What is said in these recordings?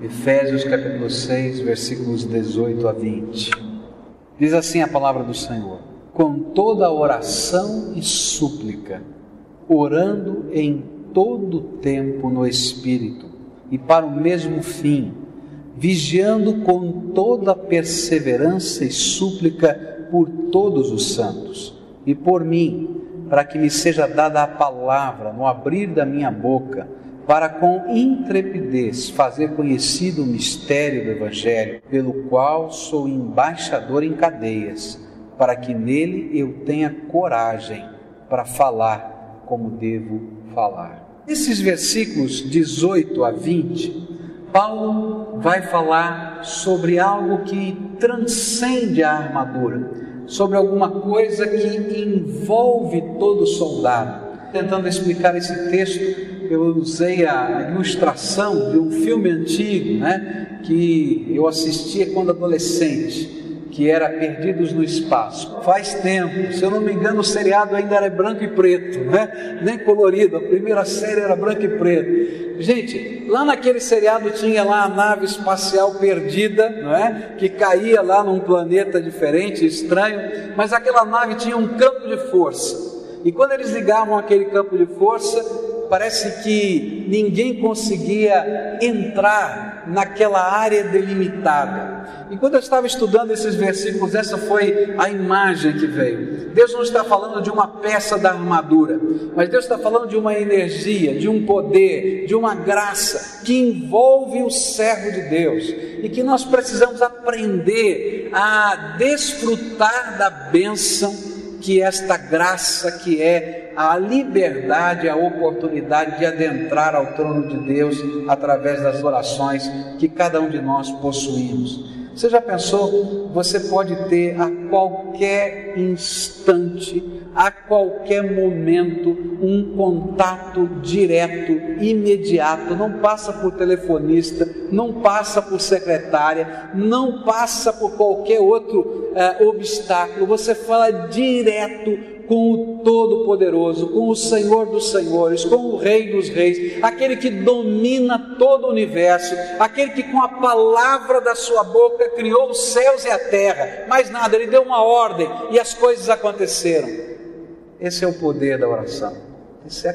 Efésios capítulo 6, versículos 18 a 20. Diz assim a palavra do Senhor: Com toda oração e súplica, orando em todo tempo no Espírito, e para o mesmo fim, vigiando com toda perseverança e súplica por todos os santos, e por mim, para que me seja dada a palavra no abrir da minha boca para com intrepidez fazer conhecido o mistério do Evangelho, pelo qual sou embaixador em cadeias, para que nele eu tenha coragem para falar como devo falar. Nesses versículos 18 a 20, Paulo vai falar sobre algo que transcende a armadura, sobre alguma coisa que envolve todo soldado. Tentando explicar esse texto, eu usei a ilustração de um filme antigo, né, que eu assistia quando adolescente, que era Perdidos no Espaço. Faz tempo, se eu não me engano, o seriado ainda era branco e preto, né? nem colorido, a primeira série era branco e preto. Gente, lá naquele seriado tinha lá a nave espacial perdida, não é? Que caía lá num planeta diferente, estranho, mas aquela nave tinha um campo de força. E quando eles ligavam aquele campo de força, parece que ninguém conseguia entrar naquela área delimitada. E quando eu estava estudando esses versículos, essa foi a imagem que veio. Deus não está falando de uma peça da armadura, mas Deus está falando de uma energia, de um poder, de uma graça que envolve o servo de Deus e que nós precisamos aprender a desfrutar da bênção que esta graça que é a liberdade, a oportunidade de adentrar ao trono de Deus através das orações que cada um de nós possuímos. Você já pensou? Você pode ter a qualquer instante, a qualquer momento, um contato direto, imediato, não passa por telefonista, não passa por secretária, não passa por qualquer outro é, obstáculo, você fala direto com o Todo-Poderoso, com o Senhor dos Senhores, com o Rei dos Reis, aquele que domina todo o universo, aquele que com a palavra da sua boca criou os céus e a terra, mais nada, ele deu uma ordem e as coisas aconteceram. Esse é o poder da oração. Isso é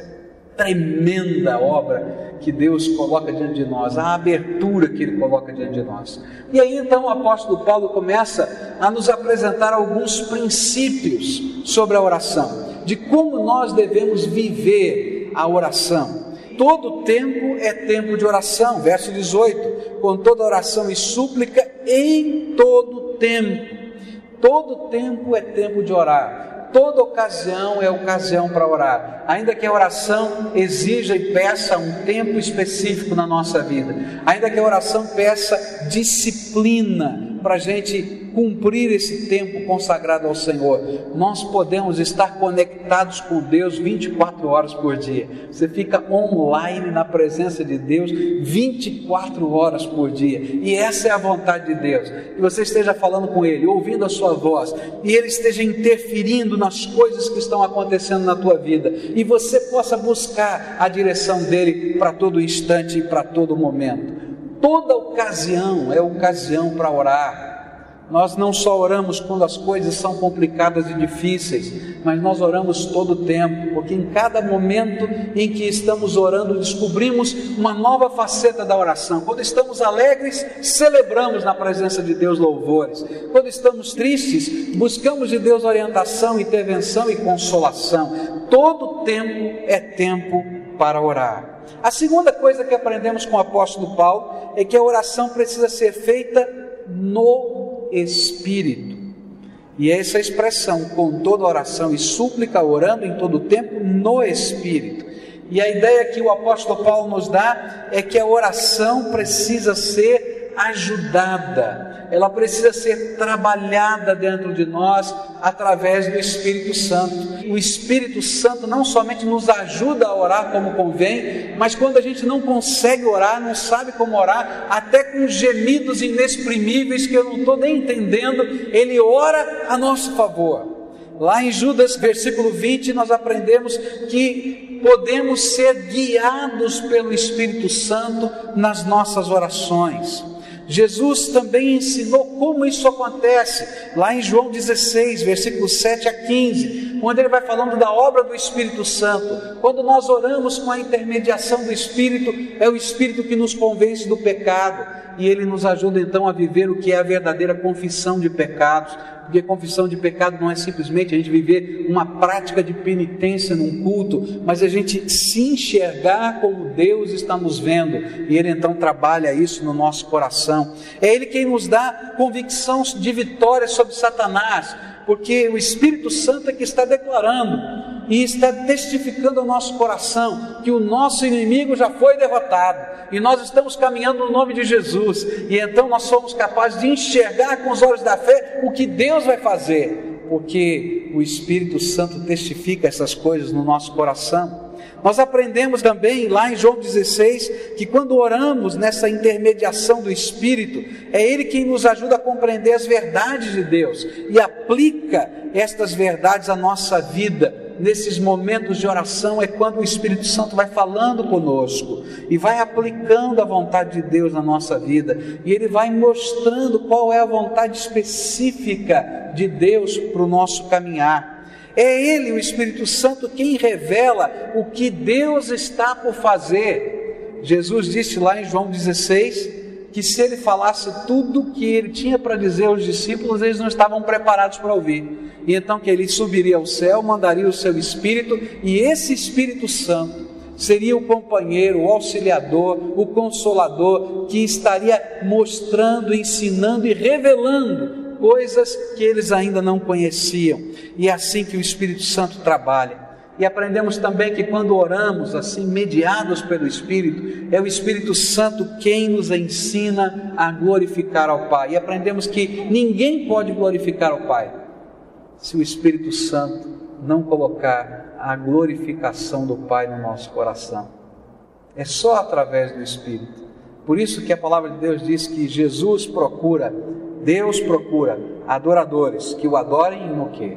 tremenda obra que Deus coloca diante de nós, a abertura que Ele coloca diante de nós. E aí então o apóstolo Paulo começa a nos apresentar alguns princípios sobre a oração, de como nós devemos viver a oração. Todo tempo é tempo de oração, verso 18: com toda oração e súplica em todo tempo. Todo tempo é tempo de orar toda ocasião é ocasião para orar, ainda que a oração exija e peça um tempo específico na nossa vida, ainda que a oração peça disciplina para a gente cumprir esse tempo consagrado ao Senhor. Nós podemos estar conectados com Deus 24 horas por dia. Você fica online na presença de Deus 24 horas por dia. E essa é a vontade de Deus. Que você esteja falando com Ele, ouvindo a sua voz, e Ele esteja interferindo nas coisas que estão acontecendo na tua vida, e você possa buscar a direção dele para todo instante e para todo momento. Toda ocasião é ocasião para orar. Nós não só oramos quando as coisas são complicadas e difíceis, mas nós oramos todo o tempo, porque em cada momento em que estamos orando, descobrimos uma nova faceta da oração. Quando estamos alegres, celebramos na presença de Deus louvores. Quando estamos tristes, buscamos de Deus orientação, intervenção e consolação. Todo tempo é tempo para orar. A segunda coisa que aprendemos com o apóstolo Paulo é que a oração precisa ser feita no Espírito. E essa expressão, com toda oração e súplica, orando em todo tempo no Espírito. E a ideia que o apóstolo Paulo nos dá é que a oração precisa ser ajudada, ela precisa ser trabalhada dentro de nós através do Espírito Santo. O Espírito Santo não somente nos ajuda a orar como convém, mas quando a gente não consegue orar, não sabe como orar, até com gemidos inexprimíveis que eu não estou nem entendendo, Ele ora a nosso favor. Lá em Judas, versículo 20, nós aprendemos que podemos ser guiados pelo Espírito Santo nas nossas orações. Jesus também ensinou como isso acontece, lá em João 16, versículos 7 a 15, quando ele vai falando da obra do Espírito Santo. Quando nós oramos com a intermediação do Espírito, é o Espírito que nos convence do pecado e ele nos ajuda então a viver o que é a verdadeira confissão de pecados, porque confissão de pecado não é simplesmente a gente viver uma prática de penitência num culto, mas a gente se enxergar como Deus está nos vendo, e Ele então trabalha isso no nosso coração. É Ele quem nos dá convicção de vitória sobre Satanás, porque o Espírito Santo é que está declarando e está testificando ao nosso coração que o nosso inimigo já foi derrotado e nós estamos caminhando no nome de Jesus, e então nós somos capazes de enxergar com os olhos da fé o que Deus vai fazer, porque o Espírito Santo testifica essas coisas no nosso coração. Nós aprendemos também lá em João 16 que quando oramos nessa intermediação do Espírito, é Ele quem nos ajuda a compreender as verdades de Deus e aplica estas verdades à nossa vida nesses momentos de oração é quando o Espírito Santo vai falando conosco e vai aplicando a vontade de Deus na nossa vida, e ele vai mostrando qual é a vontade específica de Deus para o nosso caminhar. É Ele, o Espírito Santo, quem revela o que Deus está por fazer. Jesus disse lá em João 16 que se ele falasse tudo o que ele tinha para dizer aos discípulos, eles não estavam preparados para ouvir. E então que ele subiria ao céu, mandaria o seu Espírito, e esse Espírito Santo seria o companheiro, o auxiliador, o consolador, que estaria mostrando, ensinando e revelando coisas que eles ainda não conheciam. E é assim que o Espírito Santo trabalha. E aprendemos também que quando oramos assim, mediados pelo Espírito, é o Espírito Santo quem nos ensina a glorificar ao Pai. E aprendemos que ninguém pode glorificar ao Pai se o Espírito Santo não colocar a glorificação do Pai no nosso coração. É só através do Espírito. Por isso que a palavra de Deus diz que Jesus procura, Deus procura adoradores que o adorem no quê?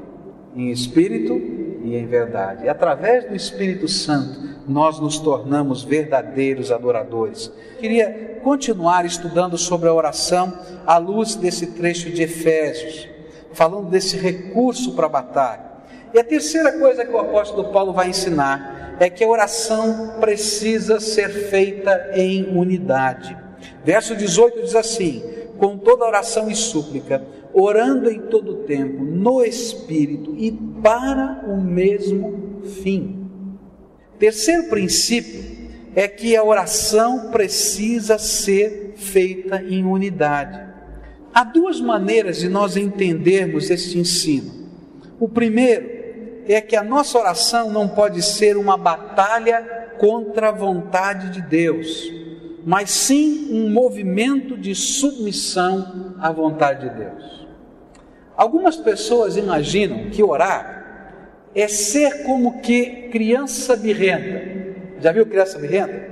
Em espírito e em verdade. E através do Espírito Santo, nós nos tornamos verdadeiros adoradores. Queria continuar estudando sobre a oração à luz desse trecho de Efésios, falando desse recurso para a batalha. E a terceira coisa que o apóstolo Paulo vai ensinar é que a oração precisa ser feita em unidade. Verso 18 diz assim: com toda oração e súplica, orando em todo tempo, no Espírito e para o mesmo fim. Terceiro princípio é que a oração precisa ser feita em unidade. Há duas maneiras de nós entendermos este ensino. O primeiro é que a nossa oração não pode ser uma batalha contra a vontade de Deus, mas sim um movimento de submissão à vontade de Deus. Algumas pessoas imaginam que orar é ser como que criança birrenta. Já viu criança birrenta?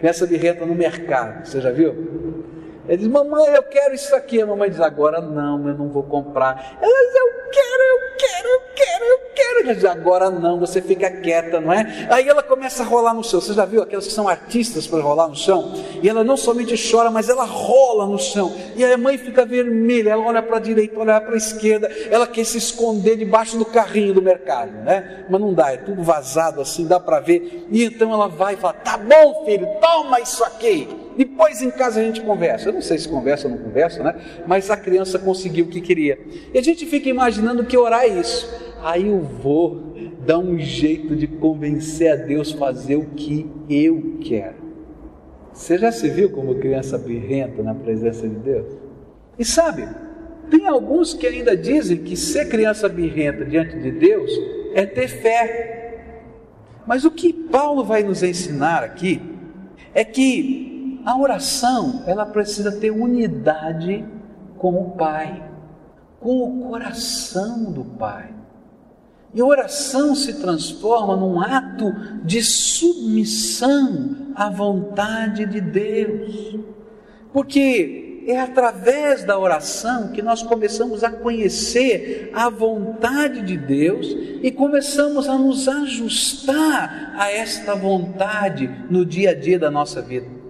Criança birrenta no mercado, você já viu? Ele diz, mamãe, eu quero isso aqui. A mamãe diz, agora não, eu não vou comprar. Ela diz, eu quero, eu quero, eu quero, eu quero. Ele diz, agora não, você fica quieta, não é? Aí ela começa a rolar no chão. Você já viu aquelas que são artistas para rolar no chão? E ela não somente chora, mas ela rola no chão. E a mãe fica vermelha, ela olha para a direita, olha para a esquerda. Ela quer se esconder debaixo do carrinho do mercado, né? Mas não dá, é tudo vazado assim, dá para ver. E então ela vai e fala, tá bom filho, toma isso aqui. Depois em casa a gente conversa. Eu não sei se conversa ou não conversa, né? Mas a criança conseguiu o que queria. E a gente fica imaginando que orar é isso. Aí eu vou dar um jeito de convencer a Deus fazer o que eu quero. Você já se viu como criança birrenta na presença de Deus? E sabe, tem alguns que ainda dizem que ser criança birrenta diante de Deus é ter fé. Mas o que Paulo vai nos ensinar aqui é que a oração, ela precisa ter unidade com o Pai, com o coração do Pai. E a oração se transforma num ato de submissão à vontade de Deus. Porque é através da oração que nós começamos a conhecer a vontade de Deus e começamos a nos ajustar a esta vontade no dia a dia da nossa vida.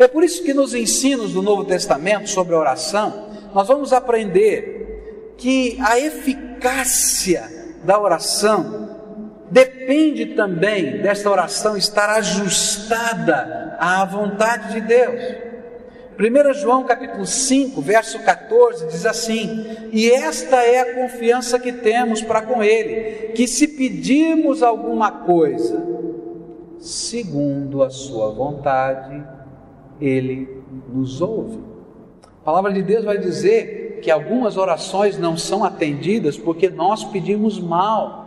É por isso que nos ensinos do Novo Testamento sobre a oração, nós vamos aprender que a eficácia da oração depende também desta oração estar ajustada à vontade de Deus. 1 João capítulo 5, verso 14 diz assim: "E esta é a confiança que temos para com ele, que se pedirmos alguma coisa segundo a sua vontade, ele nos ouve." A palavra de Deus vai dizer que algumas orações não são atendidas porque nós pedimos mal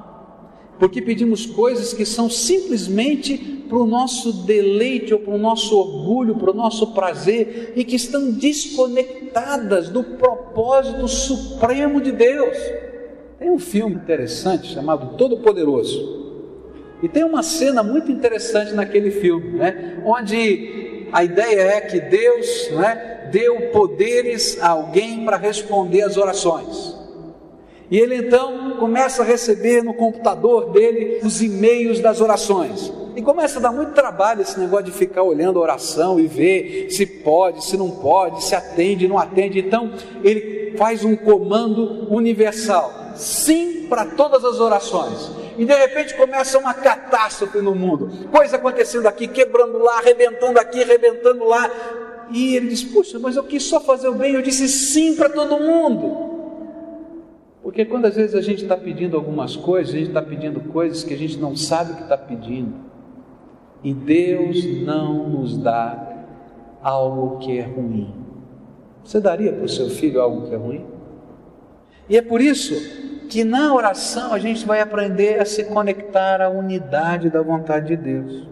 porque pedimos coisas que são simplesmente para o nosso deleite ou para o nosso orgulho, para o nosso prazer e que estão desconectadas do propósito supremo de Deus. Tem um filme interessante chamado Todo Poderoso. E tem uma cena muito interessante naquele filme, né? onde a ideia é que Deus né, deu poderes a alguém para responder às orações. E ele então começa a receber no computador dele os e-mails das orações. E começa a dar muito trabalho esse negócio de ficar olhando a oração e ver se pode, se não pode, se atende, não atende. Então, ele faz um comando universal. Sim para todas as orações. E de repente começa uma catástrofe no mundo. Coisa acontecendo aqui, quebrando lá, arrebentando aqui, arrebentando lá. E ele diz: Puxa, mas eu quis só fazer o bem. Eu disse sim para todo mundo. Porque quando às vezes a gente está pedindo algumas coisas, a gente está pedindo coisas que a gente não sabe o que está pedindo. E Deus não nos dá algo que é ruim. Você daria para o seu filho algo que é ruim? E é por isso que na oração a gente vai aprender a se conectar à unidade da vontade de Deus.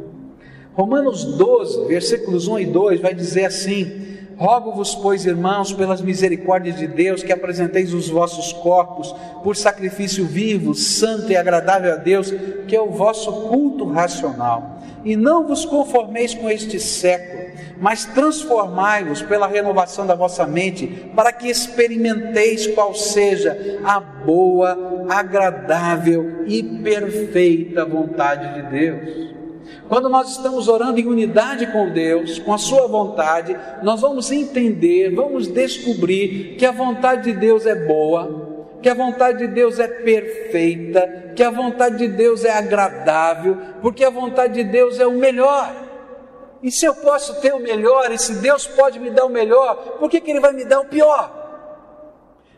Romanos 12, versículos 1 e 2 vai dizer assim: Rogo-vos, pois, irmãos, pelas misericórdias de Deus, que apresenteis os vossos corpos por sacrifício vivo, santo e agradável a Deus, que é o vosso culto racional. E não vos conformeis com este século, mas transformai-vos pela renovação da vossa mente, para que experimenteis qual seja a boa, agradável e perfeita vontade de Deus. Quando nós estamos orando em unidade com Deus, com a Sua vontade, nós vamos entender, vamos descobrir que a vontade de Deus é boa, que a vontade de Deus é perfeita, que a vontade de Deus é agradável, porque a vontade de Deus é o melhor. E se eu posso ter o melhor, e se Deus pode me dar o melhor, por que, que Ele vai me dar o pior?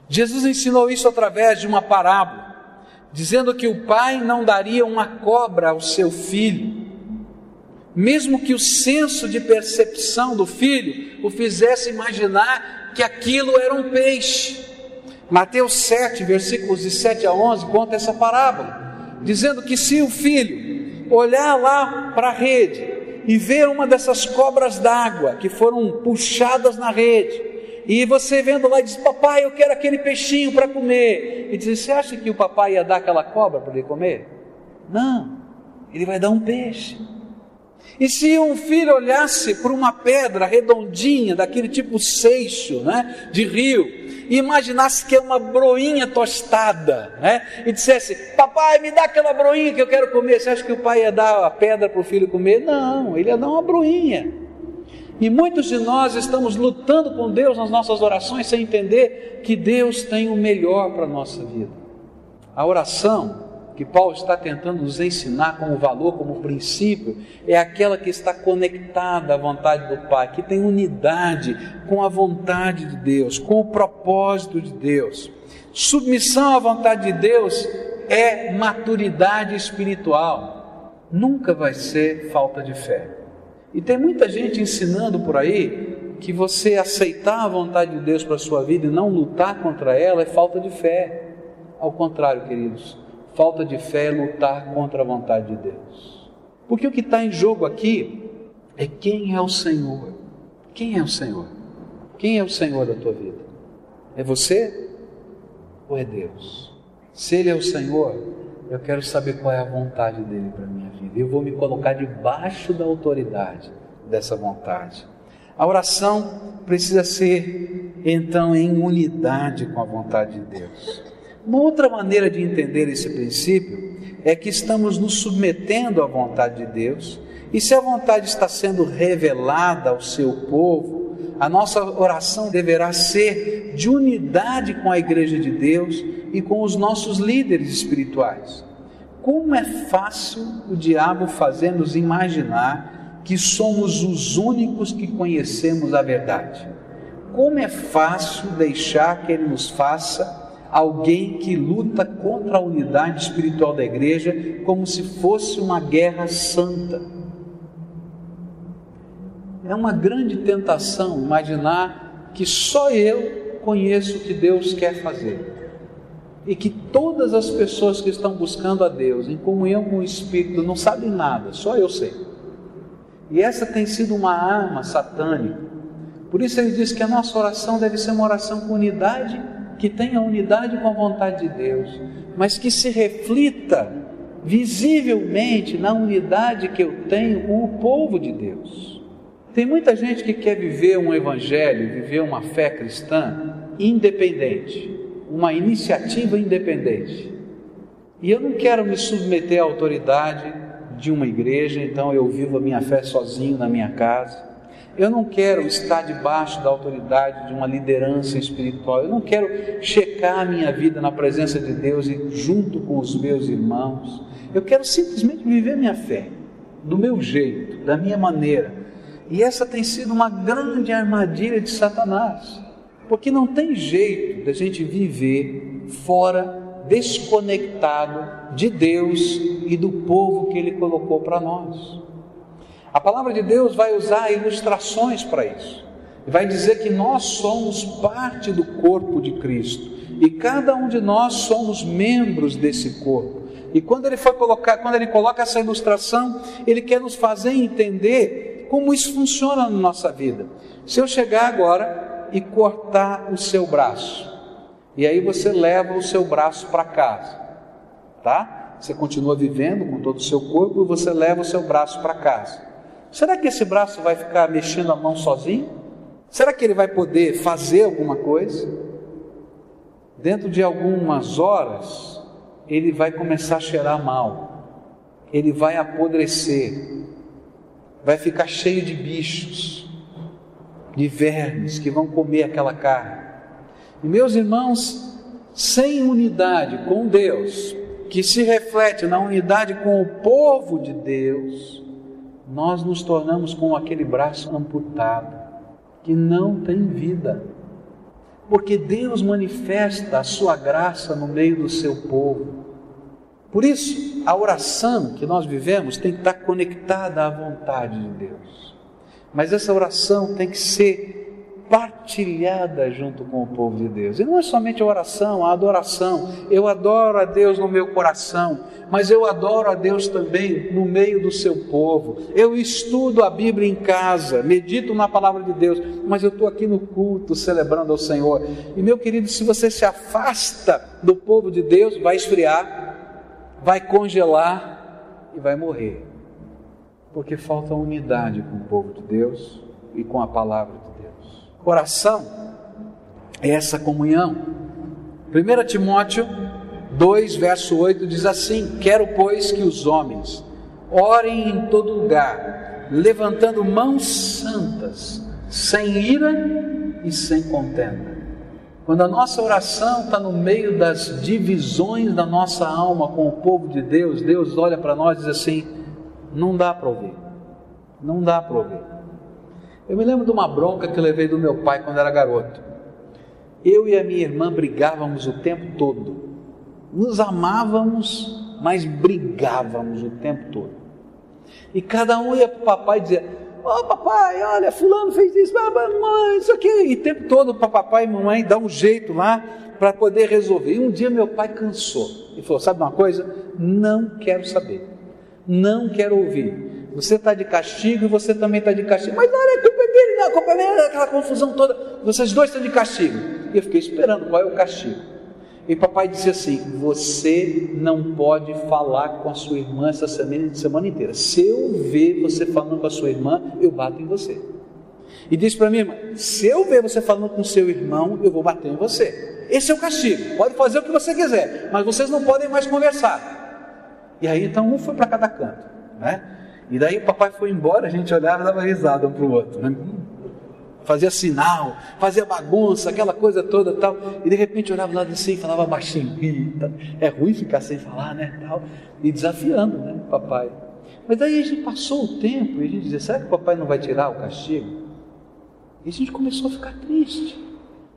Jesus ensinou isso através de uma parábola, dizendo que o pai não daria uma cobra ao seu filho mesmo que o senso de percepção do filho o fizesse imaginar que aquilo era um peixe. Mateus 7, versículos de 7 a 11, conta essa parábola, dizendo que se o filho olhar lá para a rede e ver uma dessas cobras d'água que foram puxadas na rede, e você vendo lá e diz: Papai, eu quero aquele peixinho para comer. E diz: Você acha que o papai ia dar aquela cobra para ele comer? Não, ele vai dar um peixe. E se um filho olhasse para uma pedra redondinha, daquele tipo seixo, né, de rio, e imaginasse que é uma broinha tostada, né, e dissesse: Papai, me dá aquela broinha que eu quero comer. Você acha que o pai ia dar a pedra para o filho comer? Não, ele ia dar uma broinha. E muitos de nós estamos lutando com Deus nas nossas orações sem entender que Deus tem o melhor para a nossa vida. A oração que Paulo está tentando nos ensinar como valor, como princípio, é aquela que está conectada à vontade do Pai, que tem unidade com a vontade de Deus, com o propósito de Deus. Submissão à vontade de Deus é maturidade espiritual, nunca vai ser falta de fé. E tem muita gente ensinando por aí que você aceitar a vontade de Deus para a sua vida e não lutar contra ela é falta de fé. Ao contrário, queridos, Falta de fé é lutar contra a vontade de Deus. Porque o que está em jogo aqui é quem é o Senhor. Quem é o Senhor? Quem é o Senhor da tua vida? É você ou é Deus? Se Ele é o Senhor, eu quero saber qual é a vontade dele para minha vida. Eu vou me colocar debaixo da autoridade dessa vontade. A oração precisa ser, então, em unidade com a vontade de Deus. Uma outra maneira de entender esse princípio é que estamos nos submetendo à vontade de Deus, e se a vontade está sendo revelada ao seu povo, a nossa oração deverá ser de unidade com a igreja de Deus e com os nossos líderes espirituais. Como é fácil o diabo fazer-nos imaginar que somos os únicos que conhecemos a verdade. Como é fácil deixar que ele nos faça alguém que luta contra a unidade espiritual da igreja como se fosse uma guerra santa. É uma grande tentação imaginar que só eu conheço o que Deus quer fazer e que todas as pessoas que estão buscando a Deus em comunhão com o Espírito não sabem nada, só eu sei. E essa tem sido uma arma satânica. Por isso ele diz que a nossa oração deve ser uma oração com unidade que tenha unidade com a vontade de Deus, mas que se reflita visivelmente na unidade que eu tenho com o povo de Deus. Tem muita gente que quer viver um evangelho, viver uma fé cristã independente, uma iniciativa independente. E eu não quero me submeter à autoridade de uma igreja, então eu vivo a minha fé sozinho na minha casa. Eu não quero estar debaixo da autoridade de uma liderança espiritual. Eu não quero checar a minha vida na presença de Deus e junto com os meus irmãos. Eu quero simplesmente viver minha fé, do meu jeito, da minha maneira. E essa tem sido uma grande armadilha de Satanás, porque não tem jeito da gente viver fora, desconectado de Deus e do povo que Ele colocou para nós. A palavra de Deus vai usar ilustrações para isso. Vai dizer que nós somos parte do corpo de Cristo e cada um de nós somos membros desse corpo. E quando ele foi colocar, quando ele coloca essa ilustração, ele quer nos fazer entender como isso funciona na nossa vida. Se eu chegar agora e cortar o seu braço, e aí você leva o seu braço para casa, tá? Você continua vivendo com todo o seu corpo e você leva o seu braço para casa. Será que esse braço vai ficar mexendo a mão sozinho? Será que ele vai poder fazer alguma coisa? Dentro de algumas horas, ele vai começar a cheirar mal, ele vai apodrecer, vai ficar cheio de bichos, de vermes que vão comer aquela carne. E meus irmãos, sem unidade com Deus, que se reflete na unidade com o povo de Deus, nós nos tornamos com aquele braço amputado, que não tem vida. Porque Deus manifesta a sua graça no meio do seu povo. Por isso, a oração que nós vivemos tem que estar conectada à vontade de Deus. Mas essa oração tem que ser partilhada junto com o povo de Deus. E não é somente a oração, a adoração. Eu adoro a Deus no meu coração, mas eu adoro a Deus também no meio do seu povo. Eu estudo a Bíblia em casa, medito na palavra de Deus, mas eu estou aqui no culto celebrando ao Senhor. E meu querido, se você se afasta do povo de Deus, vai esfriar, vai congelar e vai morrer. Porque falta unidade com o povo de Deus e com a palavra de Deus. Oração é essa comunhão. 1 Timóteo 2, verso 8 diz assim: Quero, pois, que os homens orem em todo lugar, levantando mãos santas, sem ira e sem contenda. Quando a nossa oração está no meio das divisões da nossa alma com o povo de Deus, Deus olha para nós e diz assim: não dá para ouvir, não dá para ouvir. Eu me lembro de uma bronca que eu levei do meu pai quando era garoto. Eu e a minha irmã brigávamos o tempo todo. Nos amávamos, mas brigávamos o tempo todo. E cada um ia para o papai e dizia: Ó oh, papai, olha, fulano fez isso, mamãe, isso aqui. E o tempo todo para papai e mamãe dar um jeito lá para poder resolver. E um dia meu pai cansou e falou: Sabe uma coisa? Não quero saber, não quero ouvir. Você está de castigo e você também está de castigo. Mas não é culpa dele, não, a culpa dele é aquela confusão toda. Vocês dois estão de castigo. E eu fiquei esperando qual é o castigo. E papai disse assim: Você não pode falar com a sua irmã essa semana, semana inteira. Se eu ver você falando com a sua irmã, eu bato em você. E disse para mim, se eu ver você falando com seu irmão, eu vou bater em você. Esse é o castigo. Pode fazer o que você quiser, mas vocês não podem mais conversar. E aí então um foi para cada canto, né? E daí o papai foi embora, a gente olhava e dava risada um para o outro. Né? Fazia sinal, fazia bagunça, aquela coisa toda tal. E de repente olhava lá assim, falava baixinho. É ruim ficar sem falar, né? Tal, e desafiando, né, papai. Mas daí a gente passou o tempo e a gente dizia, será que o papai não vai tirar o castigo? E a gente começou a ficar triste.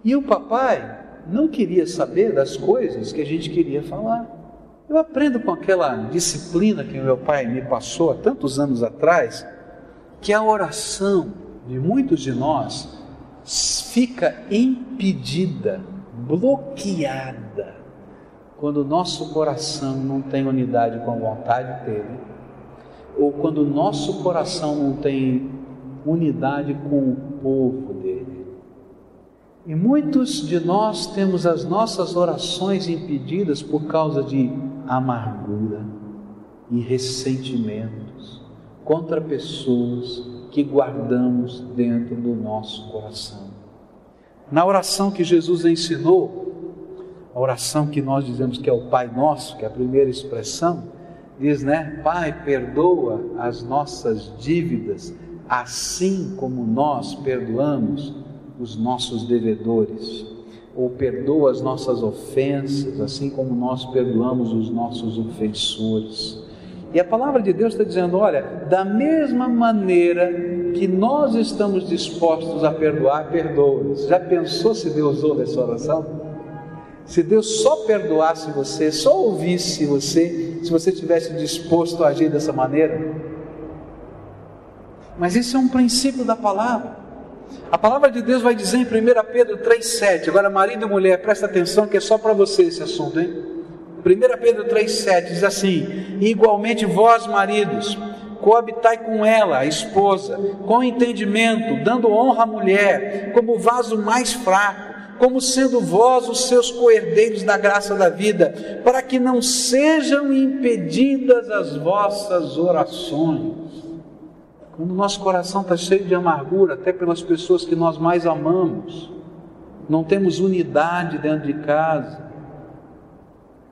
E o papai não queria saber das coisas que a gente queria falar. Eu aprendo com aquela disciplina que meu pai me passou há tantos anos atrás, que a oração de muitos de nós fica impedida, bloqueada, quando o nosso coração não tem unidade com a vontade dele, ou quando o nosso coração não tem unidade com o povo dele. E muitos de nós temos as nossas orações impedidas por causa de amargura e ressentimentos contra pessoas que guardamos dentro do nosso coração. Na oração que Jesus ensinou, a oração que nós dizemos que é o Pai Nosso, que é a primeira expressão, diz, né? Pai, perdoa as nossas dívidas, assim como nós perdoamos os nossos devedores ou perdoa as nossas ofensas, assim como nós perdoamos os nossos ofensores. E a palavra de Deus está dizendo: olha, da mesma maneira que nós estamos dispostos a perdoar, perdoa. Já pensou se Deus ouve essa oração? Se Deus só perdoasse você, só ouvisse você, se você estivesse disposto a agir dessa maneira? Mas isso é um princípio da palavra. A palavra de Deus vai dizer em 1 Pedro 3,7. Agora, marido e mulher, presta atenção que é só para você esse assunto, hein? 1 Pedro 3,7 diz assim: Igualmente vós, maridos, coabitai com ela, a esposa, com entendimento, dando honra à mulher, como vaso mais fraco, como sendo vós os seus coerdeiros da graça da vida, para que não sejam impedidas as vossas orações. Quando o nosso coração está cheio de amargura, até pelas pessoas que nós mais amamos, não temos unidade dentro de casa.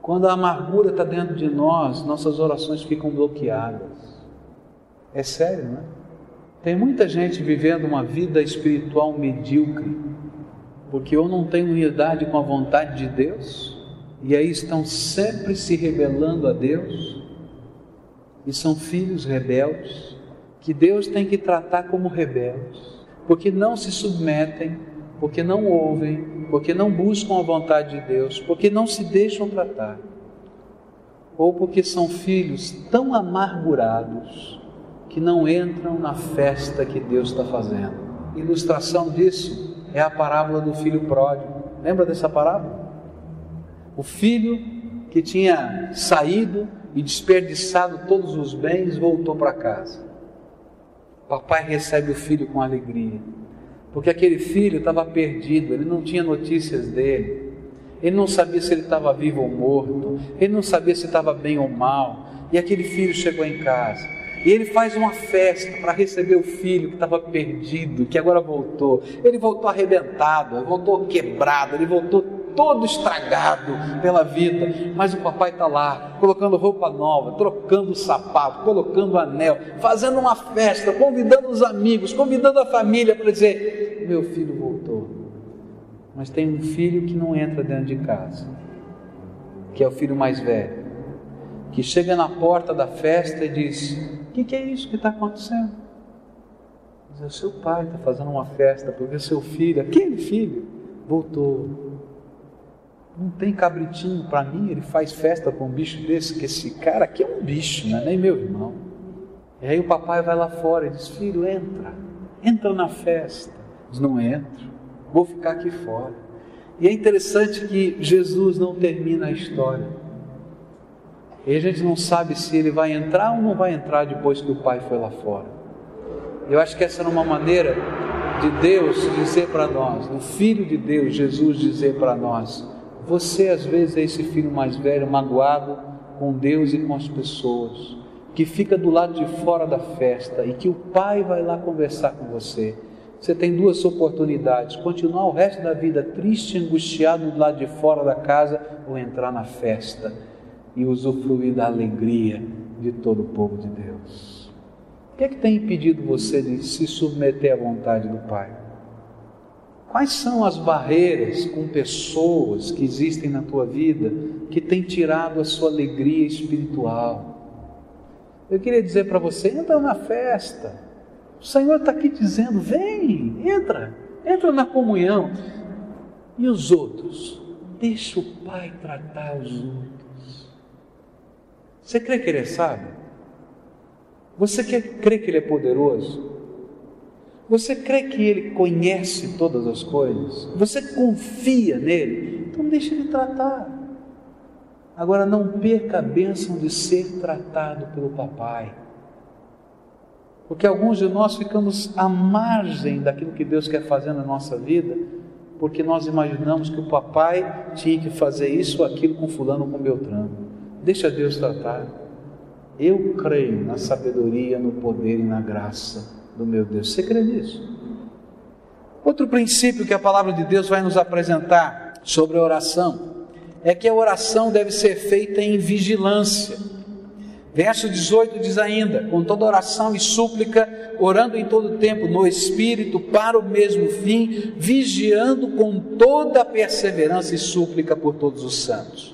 Quando a amargura está dentro de nós, nossas orações ficam bloqueadas. É sério, não é? Tem muita gente vivendo uma vida espiritual medíocre, porque ou não tem unidade com a vontade de Deus, e aí estão sempre se rebelando a Deus, e são filhos rebeldes, que Deus tem que tratar como rebeldes, porque não se submetem, porque não ouvem, porque não buscam a vontade de Deus, porque não se deixam tratar, ou porque são filhos tão amargurados que não entram na festa que Deus está fazendo. Ilustração disso é a parábola do filho pródigo. Lembra dessa parábola? O filho que tinha saído e desperdiçado todos os bens voltou para casa. Papai recebe o filho com alegria, porque aquele filho estava perdido, ele não tinha notícias dele, ele não sabia se ele estava vivo ou morto, ele não sabia se estava bem ou mal, e aquele filho chegou em casa. E ele faz uma festa para receber o filho que estava perdido, que agora voltou. Ele voltou arrebentado, voltou quebrado, ele voltou todo estragado pela vida, mas o papai está lá, colocando roupa nova, trocando sapato, colocando anel, fazendo uma festa, convidando os amigos, convidando a família para dizer: meu filho voltou. Mas tem um filho que não entra dentro de casa, que é o filho mais velho, que chega na porta da festa e diz: que, que é isso que está acontecendo? Diz: O seu pai está fazendo uma festa porque o seu filho, aquele filho, voltou. Não tem cabritinho para mim, ele faz festa com um bicho desse, que esse cara aqui é um bicho, não é nem meu irmão. E aí o papai vai lá fora e diz: Filho, entra, entra na festa. Diz: Não entro, vou ficar aqui fora. E é interessante que Jesus não termina a história. E a gente não sabe se ele vai entrar ou não vai entrar depois que o pai foi lá fora. Eu acho que essa era uma maneira de Deus dizer para nós, do Filho de Deus, Jesus dizer para nós: você às vezes é esse filho mais velho, magoado com Deus e com as pessoas, que fica do lado de fora da festa e que o pai vai lá conversar com você. você tem duas oportunidades: continuar o resto da vida triste, angustiado do lado de fora da casa, ou entrar na festa e usufruir da alegria de todo o povo de Deus. O que é que tem impedido você de se submeter à vontade do Pai? Quais são as barreiras com pessoas que existem na tua vida que têm tirado a sua alegria espiritual? Eu queria dizer para você: entra na festa. O Senhor está aqui dizendo: vem, entra, entra na comunhão. E os outros? Deixa o Pai tratar os outros. Você crê que Ele é sábio? Você crê que Ele é poderoso? Você crê que Ele conhece todas as coisas? Você confia nele? Então deixa Ele tratar. Agora não perca a bênção de ser tratado pelo papai. Porque alguns de nós ficamos à margem daquilo que Deus quer fazer na nossa vida, porque nós imaginamos que o papai tinha que fazer isso ou aquilo com fulano com Beltrano. Deixa Deus tratar. Eu creio na sabedoria, no poder e na graça do meu Deus. Você crê nisso? Outro princípio que a palavra de Deus vai nos apresentar sobre a oração é que a oração deve ser feita em vigilância. Verso 18 diz ainda: com toda oração e súplica, orando em todo tempo no Espírito, para o mesmo fim, vigiando com toda perseverança e súplica por todos os santos.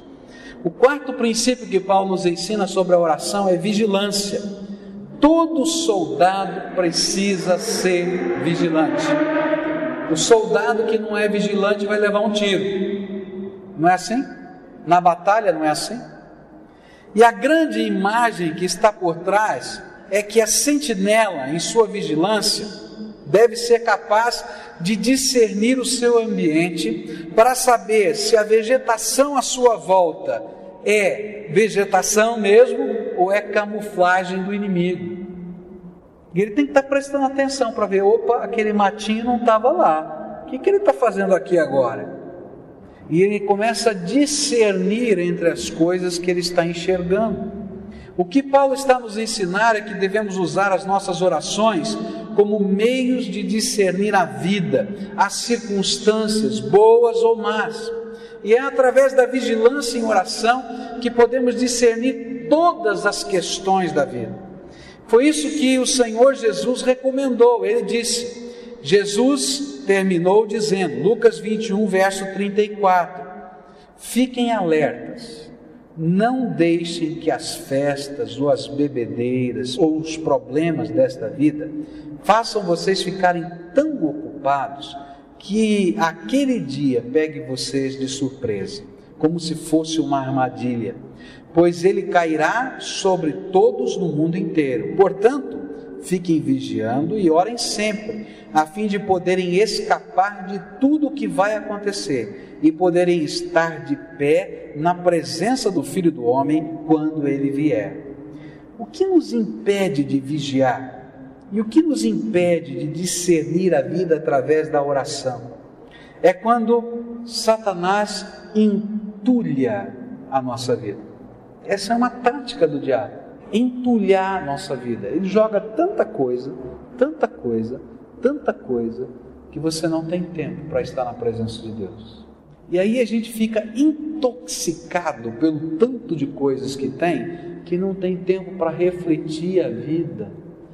O quarto princípio que Paulo nos ensina sobre a oração é vigilância. Todo soldado precisa ser vigilante. O soldado que não é vigilante vai levar um tiro. Não é assim? Na batalha não é assim? E a grande imagem que está por trás é que a sentinela, em sua vigilância, deve ser capaz de discernir o seu ambiente para saber se a vegetação à sua volta é vegetação mesmo ou é camuflagem do inimigo. E ele tem que estar prestando atenção para ver: opa, aquele matinho não estava lá. O que, que ele está fazendo aqui agora? e ele começa a discernir entre as coisas que ele está enxergando. O que Paulo está nos ensinar é que devemos usar as nossas orações como meios de discernir a vida, as circunstâncias, boas ou más. E é através da vigilância em oração que podemos discernir todas as questões da vida. Foi isso que o Senhor Jesus recomendou. Ele disse: Jesus terminou dizendo, Lucas 21, verso 34: Fiquem alertas, não deixem que as festas, ou as bebedeiras, ou os problemas desta vida façam vocês ficarem tão ocupados que aquele dia pegue vocês de surpresa, como se fosse uma armadilha, pois ele cairá sobre todos no mundo inteiro. Portanto, fiquem vigiando e orem sempre a fim de poderem escapar de tudo o que vai acontecer e poderem estar de pé na presença do Filho do Homem quando ele vier. O que nos impede de vigiar? E o que nos impede de discernir a vida através da oração? É quando Satanás entulha a nossa vida. Essa é uma tática do diabo, entulhar nossa vida. Ele joga tanta coisa, tanta coisa, tanta coisa que você não tem tempo para estar na presença de Deus. E aí a gente fica intoxicado pelo tanto de coisas que tem, que não tem tempo para refletir a vida,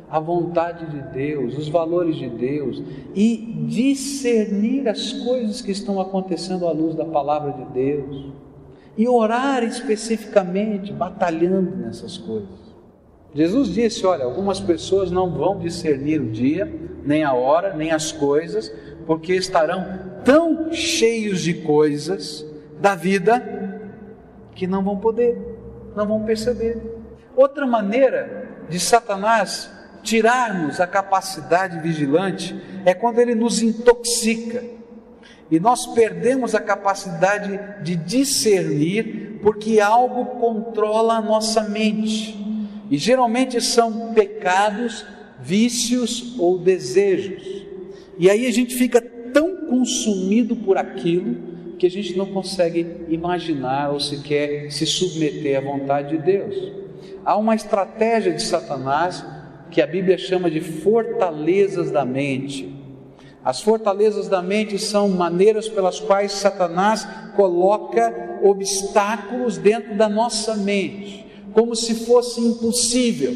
a vontade de Deus, os valores de Deus e discernir as coisas que estão acontecendo à luz da palavra de Deus e orar especificamente, batalhando nessas coisas. Jesus disse: Olha, algumas pessoas não vão discernir o dia, nem a hora, nem as coisas, porque estarão tão cheios de coisas da vida que não vão poder, não vão perceber. Outra maneira de Satanás tirarmos a capacidade vigilante é quando ele nos intoxica e nós perdemos a capacidade de discernir porque algo controla a nossa mente. E geralmente são pecados, vícios ou desejos. E aí a gente fica tão consumido por aquilo que a gente não consegue imaginar ou sequer se submeter à vontade de Deus. Há uma estratégia de Satanás que a Bíblia chama de fortalezas da mente. As fortalezas da mente são maneiras pelas quais Satanás coloca obstáculos dentro da nossa mente, como se fosse impossível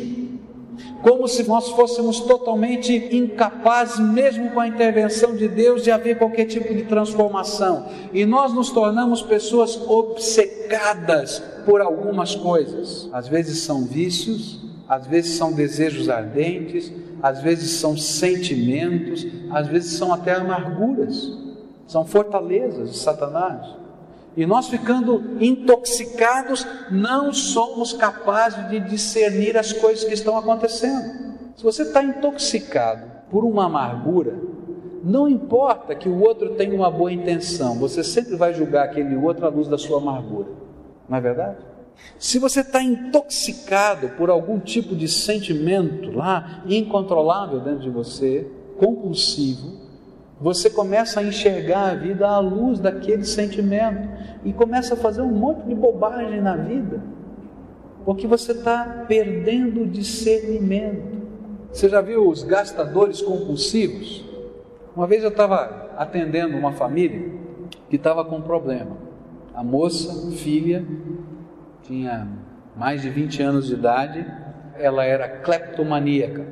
como se nós fôssemos totalmente incapazes, mesmo com a intervenção de Deus, de haver qualquer tipo de transformação. E nós nos tornamos pessoas obcecadas por algumas coisas. Às vezes são vícios, às vezes são desejos ardentes, às vezes são sentimentos, às vezes são até amarguras, são fortalezas de Satanás. E nós ficando intoxicados, não somos capazes de discernir as coisas que estão acontecendo. Se você está intoxicado por uma amargura, não importa que o outro tenha uma boa intenção, você sempre vai julgar aquele outro à luz da sua amargura. Não é verdade? Se você está intoxicado por algum tipo de sentimento lá, incontrolável dentro de você, compulsivo, você começa a enxergar a vida à luz daquele sentimento e começa a fazer um monte de bobagem na vida, porque você está perdendo o discernimento. Você já viu os gastadores compulsivos? Uma vez eu estava atendendo uma família que estava com um problema. A moça, filha, tinha mais de 20 anos de idade, ela era cleptomaníaca.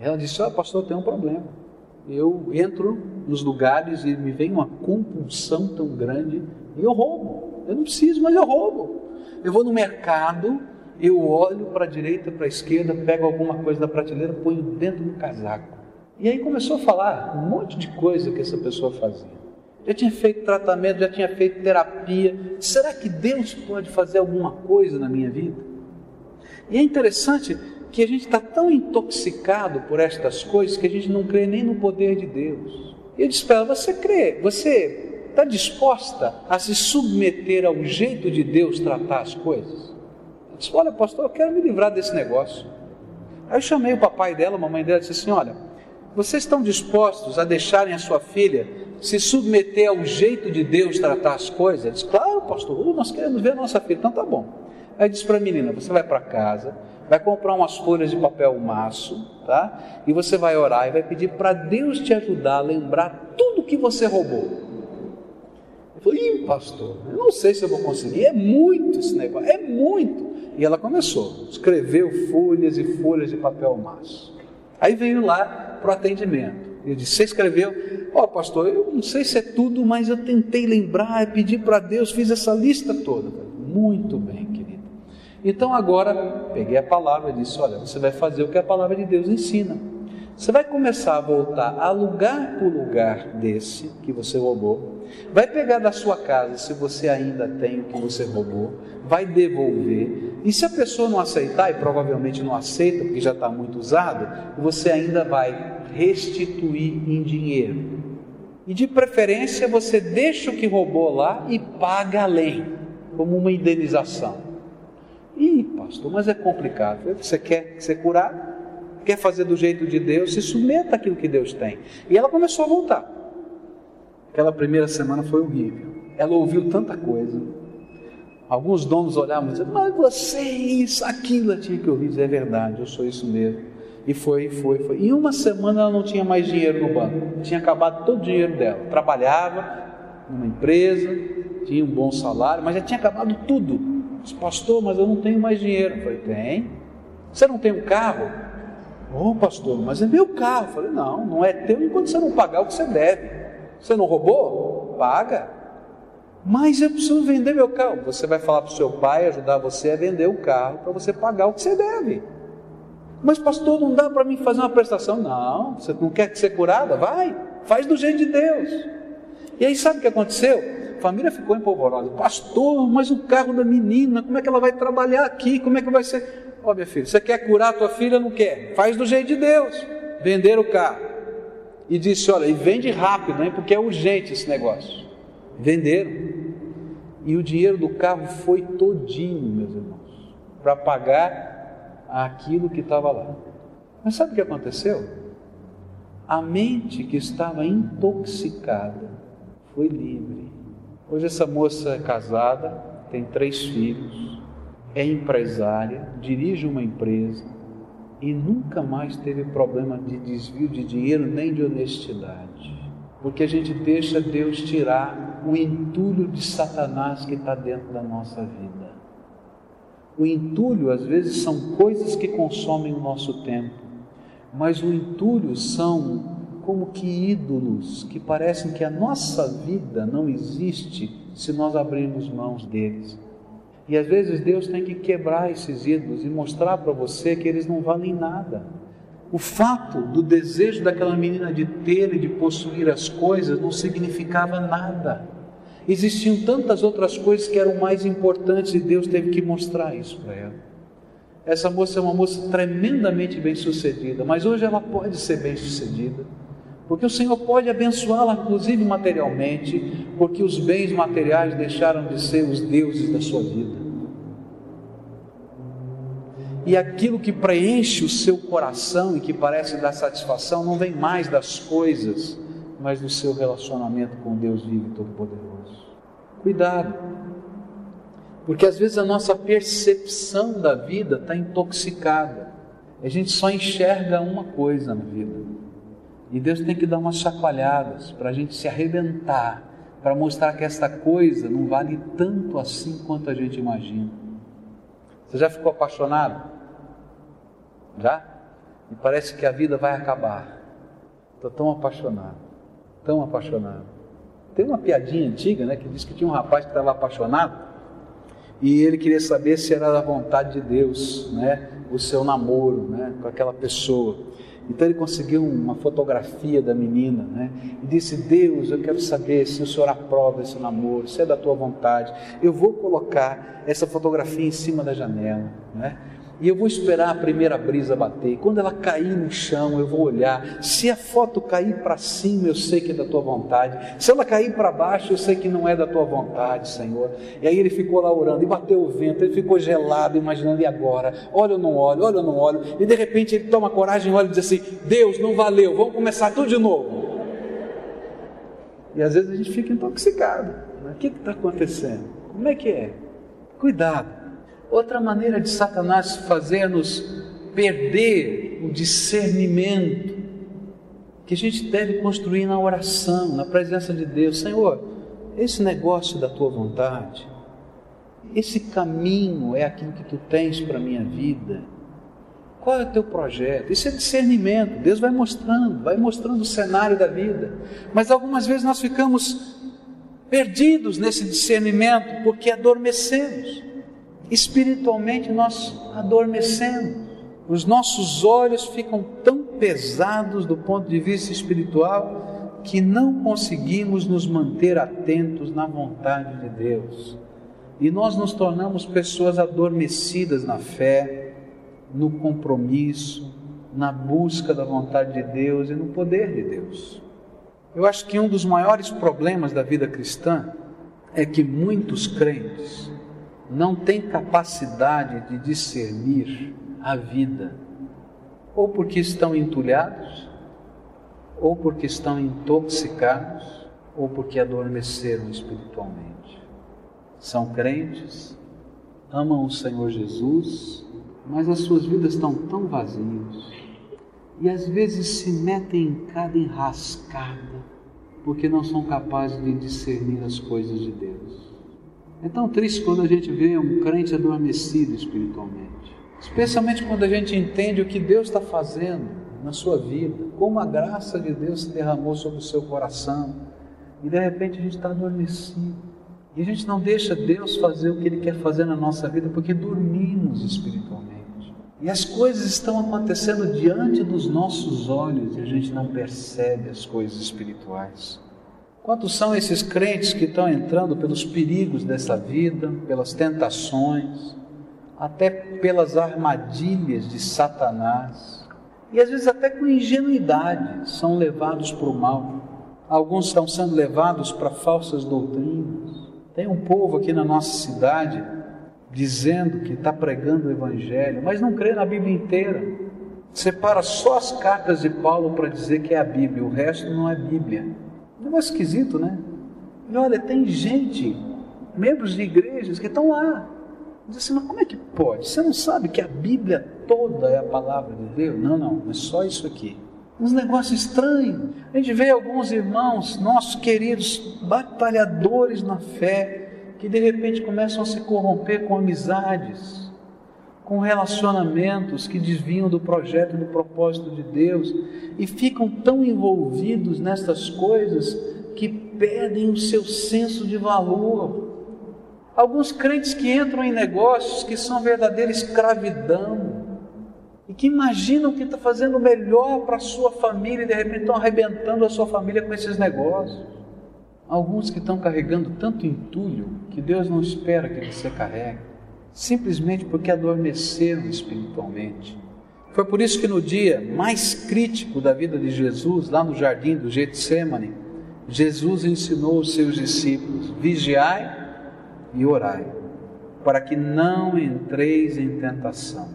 Ela disse: Olha, pastor, tem um problema eu entro nos lugares e me vem uma compulsão tão grande e eu roubo. Eu não preciso, mas eu roubo. Eu vou no mercado, eu olho para a direita, para a esquerda, pego alguma coisa da prateleira, ponho dentro do casaco. E aí começou a falar um monte de coisa que essa pessoa fazia. Já tinha feito tratamento, já tinha feito terapia. Será que Deus pode fazer alguma coisa na minha vida? E é interessante que a gente está tão intoxicado por estas coisas que a gente não crê nem no poder de Deus. E eu disse para ela: Você crê? Você está disposta a se submeter ao jeito de Deus tratar as coisas? Eu disse: Olha, pastor, eu quero me livrar desse negócio. Aí eu chamei o papai dela, a mamãe dela, e disse assim: Olha, vocês estão dispostos a deixarem a sua filha se submeter ao jeito de Deus tratar as coisas? Eu disse: Claro, pastor, nós queremos ver a nossa filha. Então tá bom. Aí disse para a menina: Você vai para casa vai comprar umas folhas de papel maço, tá? E você vai orar e vai pedir para Deus te ajudar a lembrar tudo que você roubou. Eu falei, Ih, pastor, eu não sei se eu vou conseguir, é muito esse negócio, é muito. E ela começou, escreveu folhas e folhas de papel maço. Aí veio lá para o atendimento. Eu disse: Você escreveu? Ó, oh, pastor, eu não sei se é tudo, mas eu tentei lembrar, pedi para Deus, fiz essa lista toda. Muito bem. Então agora peguei a palavra e disse: Olha, você vai fazer o que a palavra de Deus ensina. Você vai começar a voltar a lugar por lugar desse que você roubou. Vai pegar da sua casa, se você ainda tem o que você roubou, vai devolver. E se a pessoa não aceitar, e provavelmente não aceita, porque já está muito usado, você ainda vai restituir em dinheiro. E de preferência você deixa o que roubou lá e paga além, como uma indenização. Ih, pastor, mas é complicado. Você quer ser curado? Quer fazer do jeito de Deus? Se submeta àquilo que Deus tem. E ela começou a voltar. Aquela primeira semana foi horrível. Ela ouviu tanta coisa. Alguns donos olhavam e diziam, mas você isso, aquilo, eu tinha que ouvir, é verdade, eu sou isso mesmo. E foi, foi, foi. Em uma semana ela não tinha mais dinheiro no banco. Tinha acabado todo o dinheiro dela. Trabalhava numa empresa, tinha um bom salário, mas já tinha acabado tudo. Disse, pastor, mas eu não tenho mais dinheiro. Eu falei, tem. Você não tem um carro? Ô oh, pastor, mas é meu carro. Eu falei, não, não é teu enquanto você não pagar o que você deve. Você não roubou? Paga. Mas eu preciso vender meu carro. Você vai falar para o seu pai ajudar você a vender o carro para você pagar o que você deve. Mas pastor, não dá para mim fazer uma prestação? Não, você não quer ser curada? Vai, faz do jeito de Deus. E aí sabe o que aconteceu? A família ficou empolvorosa. Pastor, mas o carro da menina, como é que ela vai trabalhar aqui? Como é que vai ser? Ó, oh, minha filha, você quer curar tua filha? Não quer? Faz do jeito de Deus. Vender o carro. E disse: Olha, e vende rápido, hein, porque é urgente esse negócio. Venderam. E o dinheiro do carro foi todinho, meus irmãos, para pagar aquilo que estava lá. Mas sabe o que aconteceu? A mente que estava intoxicada foi livre. Hoje essa moça é casada, tem três filhos, é empresária, dirige uma empresa e nunca mais teve problema de desvio de dinheiro nem de honestidade. porque a gente deixa Deus tirar o entulho de Satanás que está dentro da nossa vida. O entulho, às vezes, são coisas que consomem o nosso tempo, mas o entulho são como que ídolos que parecem que a nossa vida não existe se nós abrirmos mãos deles. E às vezes Deus tem que quebrar esses ídolos e mostrar para você que eles não valem nada. O fato do desejo daquela menina de ter e de possuir as coisas não significava nada. Existiam tantas outras coisas que eram mais importantes e Deus teve que mostrar isso para ela. Essa moça é uma moça tremendamente bem-sucedida, mas hoje ela pode ser bem-sucedida porque o Senhor pode abençoá-la, inclusive materialmente, porque os bens materiais deixaram de ser os deuses da sua vida. E aquilo que preenche o seu coração e que parece dar satisfação não vem mais das coisas, mas do seu relacionamento com Deus vivo e todo-poderoso. Cuidado, porque às vezes a nossa percepção da vida está intoxicada. A gente só enxerga uma coisa na vida. E Deus tem que dar umas chacoalhadas para a gente se arrebentar, para mostrar que esta coisa não vale tanto assim quanto a gente imagina. Você já ficou apaixonado? Já? E parece que a vida vai acabar. Estou tão apaixonado, tão apaixonado. Tem uma piadinha antiga, né, que diz que tinha um rapaz que estava apaixonado e ele queria saber se era da vontade de Deus, né, o seu namoro, né, com aquela pessoa. Então ele conseguiu uma fotografia da menina, né? E disse: Deus, eu quero saber se o Senhor aprova esse namoro, se é da tua vontade. Eu vou colocar essa fotografia em cima da janela, né? E eu vou esperar a primeira brisa bater. Quando ela cair no chão, eu vou olhar. Se a foto cair para cima, eu sei que é da tua vontade. Se ela cair para baixo, eu sei que não é da tua vontade, Senhor. E aí ele ficou lá orando, e bateu o vento, ele ficou gelado, imaginando, e agora? Olha ou não olho, olha ou não olho. E de repente ele toma coragem, olha e diz assim: Deus, não valeu, vamos começar tudo de novo. E às vezes a gente fica intoxicado. Né? O que está acontecendo? Como é que é? Cuidado. Outra maneira de Satanás fazer-nos perder o discernimento que a gente deve construir na oração, na presença de Deus. Senhor, esse negócio da tua vontade, esse caminho é aquilo que tu tens para a minha vida. Qual é o teu projeto? Isso é discernimento. Deus vai mostrando, vai mostrando o cenário da vida. Mas algumas vezes nós ficamos perdidos nesse discernimento porque adormecemos espiritualmente nós adormecemos. Os nossos olhos ficam tão pesados do ponto de vista espiritual que não conseguimos nos manter atentos na vontade de Deus. E nós nos tornamos pessoas adormecidas na fé, no compromisso, na busca da vontade de Deus e no poder de Deus. Eu acho que um dos maiores problemas da vida cristã é que muitos crentes não têm capacidade de discernir a vida, ou porque estão entulhados, ou porque estão intoxicados, ou porque adormeceram espiritualmente. São crentes, amam o Senhor Jesus, mas as suas vidas estão tão vazias e às vezes se metem em cada enrascada porque não são capazes de discernir as coisas de Deus. É tão triste quando a gente vê um crente adormecido espiritualmente, especialmente quando a gente entende o que Deus está fazendo na sua vida, como a graça de Deus se derramou sobre o seu coração, e de repente a gente está adormecido. E a gente não deixa Deus fazer o que Ele quer fazer na nossa vida porque dormimos espiritualmente. E as coisas estão acontecendo diante dos nossos olhos e a gente não percebe as coisas espirituais. Quantos são esses crentes que estão entrando pelos perigos dessa vida, pelas tentações, até pelas armadilhas de Satanás, e às vezes até com ingenuidade são levados para o mal. Alguns estão sendo levados para falsas doutrinas. Tem um povo aqui na nossa cidade dizendo que está pregando o Evangelho, mas não crê na Bíblia inteira. Separa só as cartas de Paulo para dizer que é a Bíblia, o resto não é Bíblia. Negócio esquisito, né? E olha, tem gente, membros de igrejas, que estão lá. Diz assim, mas como é que pode? Você não sabe que a Bíblia toda é a palavra de Deus? Não, não, é só isso aqui. uns negócios estranhos. A gente vê alguns irmãos, nossos queridos batalhadores na fé, que de repente começam a se corromper com amizades, com relacionamentos que desviam do projeto e do propósito de Deus e ficam tão envolvidos nessas coisas que perdem o seu senso de valor. Alguns crentes que entram em negócios que são verdadeira escravidão e que imaginam que está fazendo o melhor para a sua família e de repente estão arrebentando a sua família com esses negócios. Alguns que estão carregando tanto entulho que Deus não espera que você carregue, simplesmente porque adormeceram espiritualmente. Foi por isso que no dia mais crítico da vida de Jesus, lá no jardim do Getsemane, Jesus ensinou os seus discípulos: vigiai e orai, para que não entreis em tentação.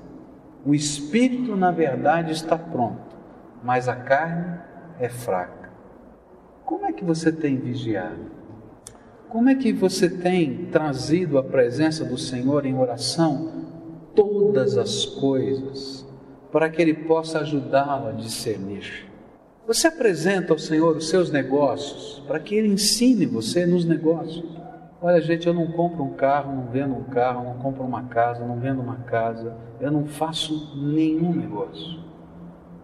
O espírito, na verdade, está pronto, mas a carne é fraca. Como é que você tem vigiado? Como é que você tem trazido a presença do Senhor em oração todas as coisas para que Ele possa ajudá-lo a discernir? Você apresenta ao Senhor os seus negócios para que Ele ensine você nos negócios. Olha, gente, eu não compro um carro, não vendo um carro, não compro uma casa, não vendo uma casa, eu não faço nenhum negócio,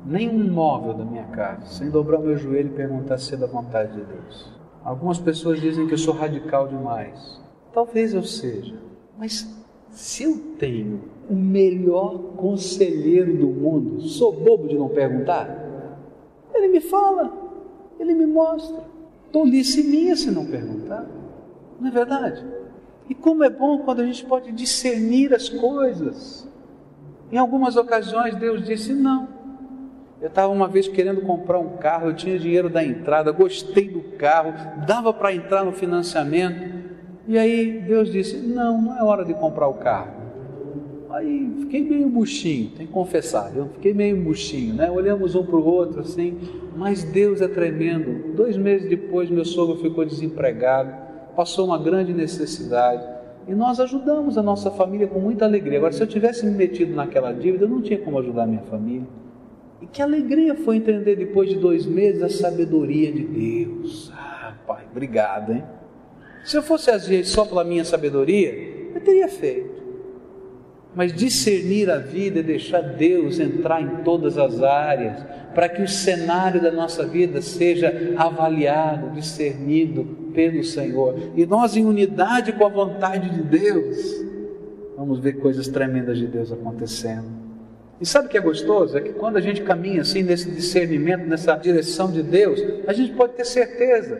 nenhum imóvel da minha casa, sem dobrar o meu joelho e perguntar se é da vontade de Deus. Algumas pessoas dizem que eu sou radical demais. Talvez eu seja, mas se eu tenho o melhor conselheiro do mundo, sou bobo de não perguntar? Ele me fala, ele me mostra. Tolice minha se não perguntar. Não é verdade? E como é bom quando a gente pode discernir as coisas. Em algumas ocasiões Deus disse não. Eu estava uma vez querendo comprar um carro, eu tinha dinheiro da entrada, gostei do carro, dava para entrar no financiamento. E aí Deus disse: Não, não é hora de comprar o carro. Aí fiquei meio buchinho, tem que confessar, eu fiquei meio buchinho, né? Olhamos um para o outro assim, mas Deus é tremendo. Dois meses depois, meu sogro ficou desempregado passou uma grande necessidade. E nós ajudamos a nossa família com muita alegria. Agora, se eu tivesse me metido naquela dívida, eu não tinha como ajudar a minha família. E que alegria foi entender depois de dois meses a sabedoria de Deus. Ah, Pai, obrigado, hein? Se eu fosse agir só pela minha sabedoria, eu teria feito. Mas discernir a vida é deixar Deus entrar em todas as áreas, para que o cenário da nossa vida seja avaliado, discernido pelo Senhor. E nós, em unidade com a vontade de Deus, vamos ver coisas tremendas de Deus acontecendo. E sabe o que é gostoso? É que quando a gente caminha assim nesse discernimento, nessa direção de Deus, a gente pode ter certeza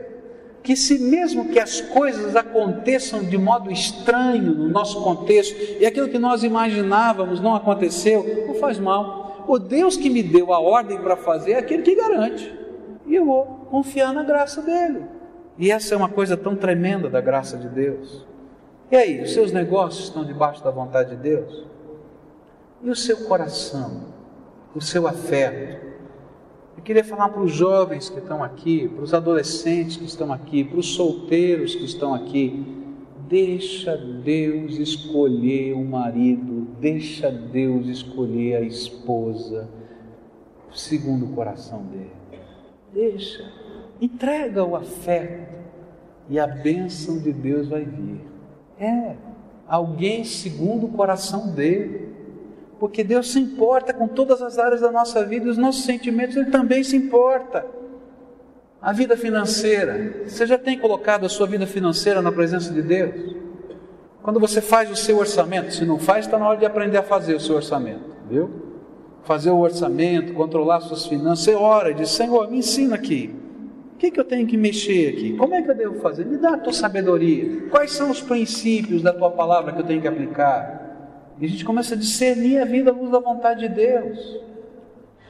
que se mesmo que as coisas aconteçam de modo estranho no nosso contexto e aquilo que nós imaginávamos não aconteceu, não faz mal. O Deus que me deu a ordem para fazer é aquele que garante. E eu vou confiar na graça dele. E essa é uma coisa tão tremenda da graça de Deus. E aí, os seus negócios estão debaixo da vontade de Deus? E o seu coração, o seu afeto, eu queria falar para os jovens que estão aqui, para os adolescentes que estão aqui, para os solteiros que estão aqui. Deixa Deus escolher o marido, deixa Deus escolher a esposa, segundo o coração dele. Deixa, entrega o afeto e a bênção de Deus vai vir. É, alguém segundo o coração dele porque Deus se importa com todas as áreas da nossa vida os nossos sentimentos, Ele também se importa. A vida financeira, você já tem colocado a sua vida financeira na presença de Deus? Quando você faz o seu orçamento, se não faz, está na hora de aprender a fazer o seu orçamento, viu? Fazer o orçamento, controlar suas finanças, você ora e diz: Senhor, me ensina aqui. O que, que eu tenho que mexer aqui? Como é que eu devo fazer? Me dá a tua sabedoria. Quais são os princípios da tua palavra que eu tenho que aplicar? E a gente começa a discernir a vida à luz da vontade de Deus.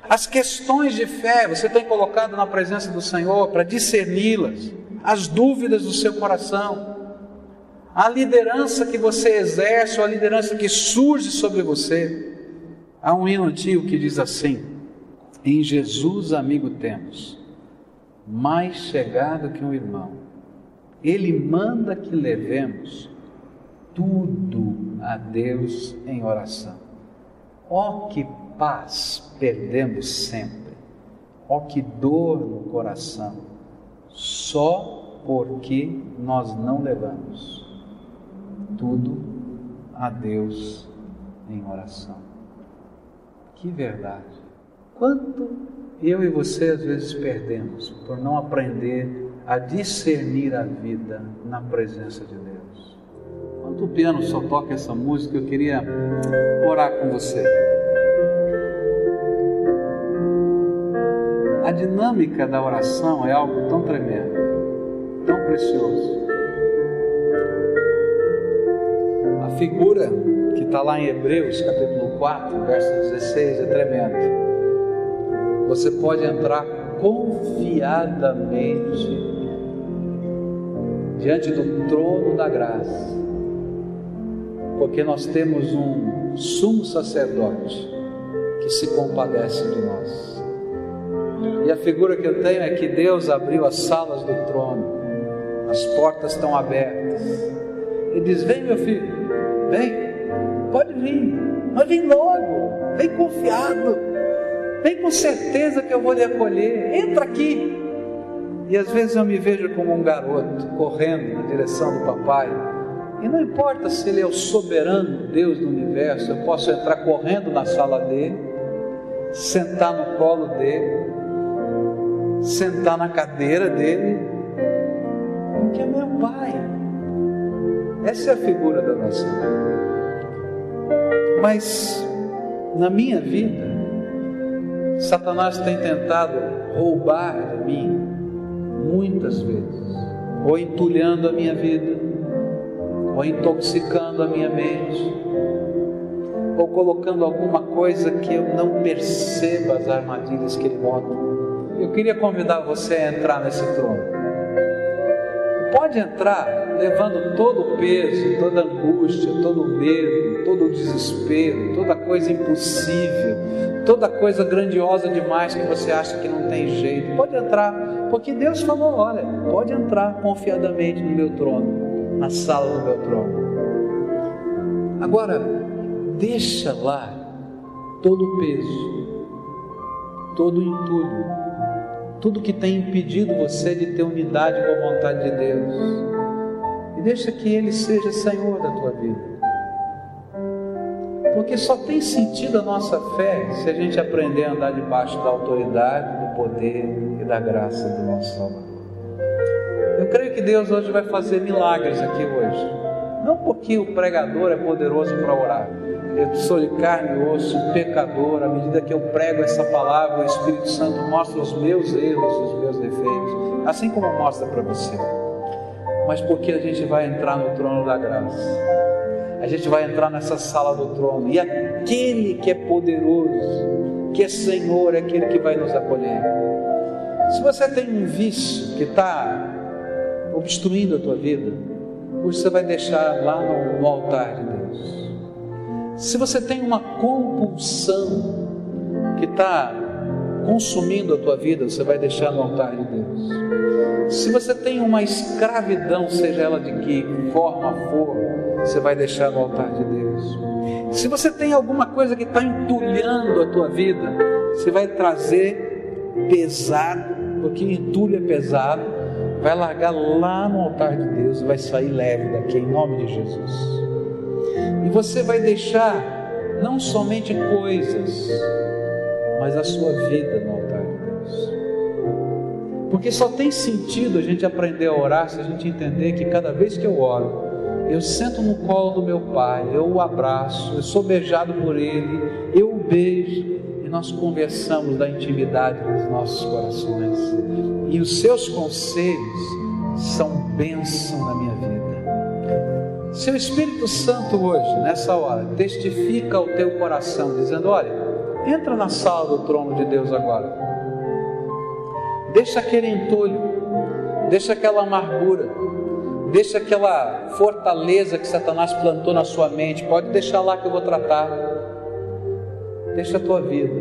As questões de fé você tem colocado na presença do Senhor para discerni-las, as dúvidas do seu coração, a liderança que você exerce ou a liderança que surge sobre você. Há um hino antigo que diz assim: Em Jesus, amigo temos, mais chegado que um irmão, Ele manda que levemos tudo a Deus em oração. Ó oh, que paz perdemos sempre. Ó oh, que dor no coração, só porque nós não levamos tudo a Deus em oração. Que verdade! Quanto eu e você às vezes perdemos por não aprender a discernir a vida na presença de Deus. Enquanto o piano só toca essa música, eu queria orar com você. A dinâmica da oração é algo tão tremendo, tão precioso. A figura que está lá em Hebreus, capítulo 4, verso 16, é tremendo. Você pode entrar confiadamente diante do trono da graça, porque nós temos um sumo sacerdote que se compadece de nós. E a figura que eu tenho é que Deus abriu as salas do trono, as portas estão abertas. E diz: Vem, meu filho, vem, pode vir, mas vem logo, vem confiado, vem com certeza que eu vou lhe acolher. Entra aqui. E às vezes eu me vejo como um garoto correndo na direção do papai. E não importa se ele é o soberano Deus do universo, eu posso entrar correndo na sala dele, sentar no colo dele, sentar na cadeira dele, porque é meu pai. Essa é a figura da nossa Mas na minha vida, Satanás tem tentado roubar de mim muitas vezes, ou entulhando a minha vida, ou intoxicando a minha mente, ou colocando alguma coisa que eu não perceba as armadilhas que ele bota eu queria convidar você a entrar nesse trono. Pode entrar levando todo o peso, toda a angústia, todo o medo, todo o desespero, toda coisa impossível, toda coisa grandiosa demais que você acha que não tem jeito. Pode entrar, porque Deus falou: olha, pode entrar confiadamente no meu trono, na sala do meu trono. Agora, deixa lá todo o peso, todo o entulho, tudo que tem impedido você de ter unidade com a vontade de Deus. E deixa que Ele seja Senhor da tua vida. Porque só tem sentido a nossa fé se a gente aprender a andar debaixo da autoridade, do poder e da graça do nosso Salvador. Creio que Deus hoje vai fazer milagres aqui hoje. Não porque o pregador é poderoso para orar, eu sou de carne e osso, pecador. À medida que eu prego essa palavra, o Espírito Santo mostra os meus erros, os meus defeitos, assim como mostra para você. Mas porque a gente vai entrar no trono da graça, a gente vai entrar nessa sala do trono, e aquele que é poderoso, que é Senhor, é aquele que vai nos acolher. Se você tem um vício que está obstruindo a tua vida, hoje você vai deixar lá no, no altar de Deus. Se você tem uma compulsão que está consumindo a tua vida, você vai deixar no altar de Deus. Se você tem uma escravidão, seja ela de que forma for, você vai deixar no altar de Deus. Se você tem alguma coisa que está entulhando a tua vida, você vai trazer pesado, porque entulho é pesado, vai largar lá no altar de Deus e vai sair leve daqui, em nome de Jesus. E você vai deixar não somente coisas, mas a sua vida no altar de Deus. Porque só tem sentido a gente aprender a orar se a gente entender que cada vez que eu oro, eu sento no colo do meu pai, eu o abraço, eu sou beijado por ele, eu o beijo e nós conversamos da intimidade dos nossos corações. E os seus conselhos são bênção na minha vida. Se o Espírito Santo hoje, nessa hora, testifica o teu coração, dizendo: Olha, entra na sala do trono de Deus agora, deixa aquele entulho, deixa aquela amargura, deixa aquela fortaleza que Satanás plantou na sua mente, pode deixar lá que eu vou tratar, deixa a tua vida,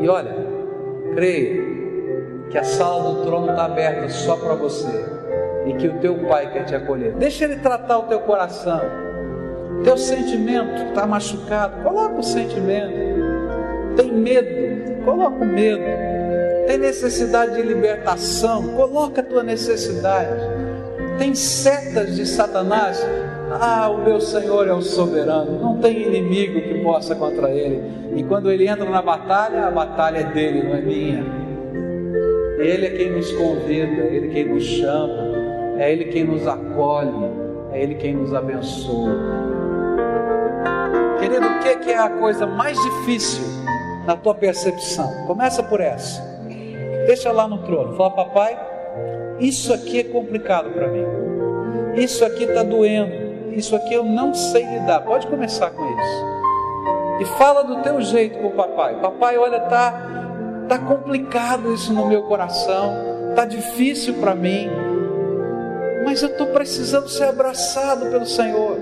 e olha, creia que a sala do trono está aberta só para você e que o teu pai quer te acolher. Deixa ele tratar o teu coração. Teu sentimento está machucado, coloca o sentimento. Tem medo, coloca o medo. tem necessidade de libertação, coloca a tua necessidade. Tem setas de Satanás, ah, o meu Senhor é o soberano, não tem inimigo que possa contra ele. E quando ele entra na batalha, a batalha é dele, não é minha. Ele é quem nos convida, ele é quem nos chama, é ele quem nos acolhe, é ele quem nos abençoa. Querido, o que é a coisa mais difícil na tua percepção? Começa por essa. Deixa lá no trono. Fala, papai, isso aqui é complicado para mim. Isso aqui está doendo isso aqui eu não sei lidar. Pode começar com isso. E fala do teu jeito com o papai. Papai, olha, tá tá complicado isso no meu coração, tá difícil para mim. Mas eu estou precisando ser abraçado pelo Senhor.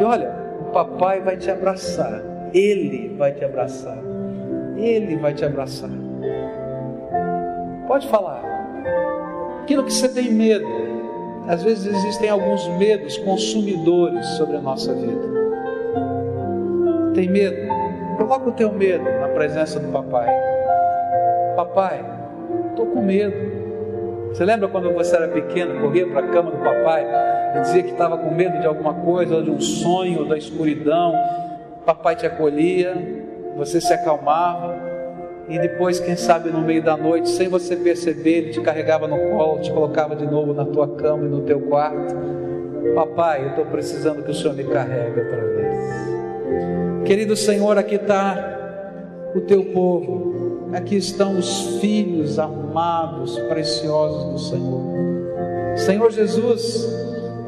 E olha, o papai vai te abraçar. Ele vai te abraçar. Ele vai te abraçar. Pode falar. Aquilo que você tem medo, às vezes existem alguns medos consumidores sobre a nossa vida. Tem medo? Coloca o teu medo na presença do papai. Papai, estou com medo. Você lembra quando você era pequeno, corria para a cama do papai e dizia que estava com medo de alguma coisa, ou de um sonho, ou da escuridão? Papai te acolhia, você se acalmava, e depois, quem sabe, no meio da noite, sem você perceber, ele te carregava no colo, te colocava de novo na tua cama e no teu quarto. Papai, eu estou precisando que o Senhor me carregue outra vez. Querido Senhor, aqui está o teu povo, aqui estão os filhos amados, preciosos do Senhor. Senhor Jesus,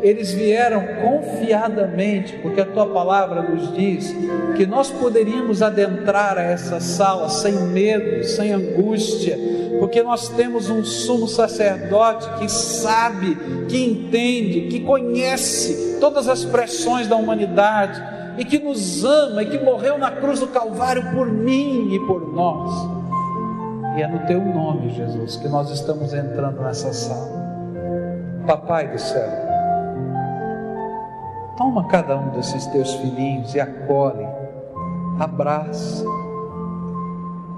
eles vieram confiadamente, porque a tua palavra nos diz que nós poderíamos adentrar a essa sala sem medo, sem angústia, porque nós temos um sumo sacerdote que sabe, que entende, que conhece todas as pressões da humanidade e que nos ama e que morreu na cruz do Calvário por mim e por nós. E é no teu nome, Jesus, que nós estamos entrando nessa sala. Papai do céu, Toma cada um desses teus filhinhos e acolhe, abraça.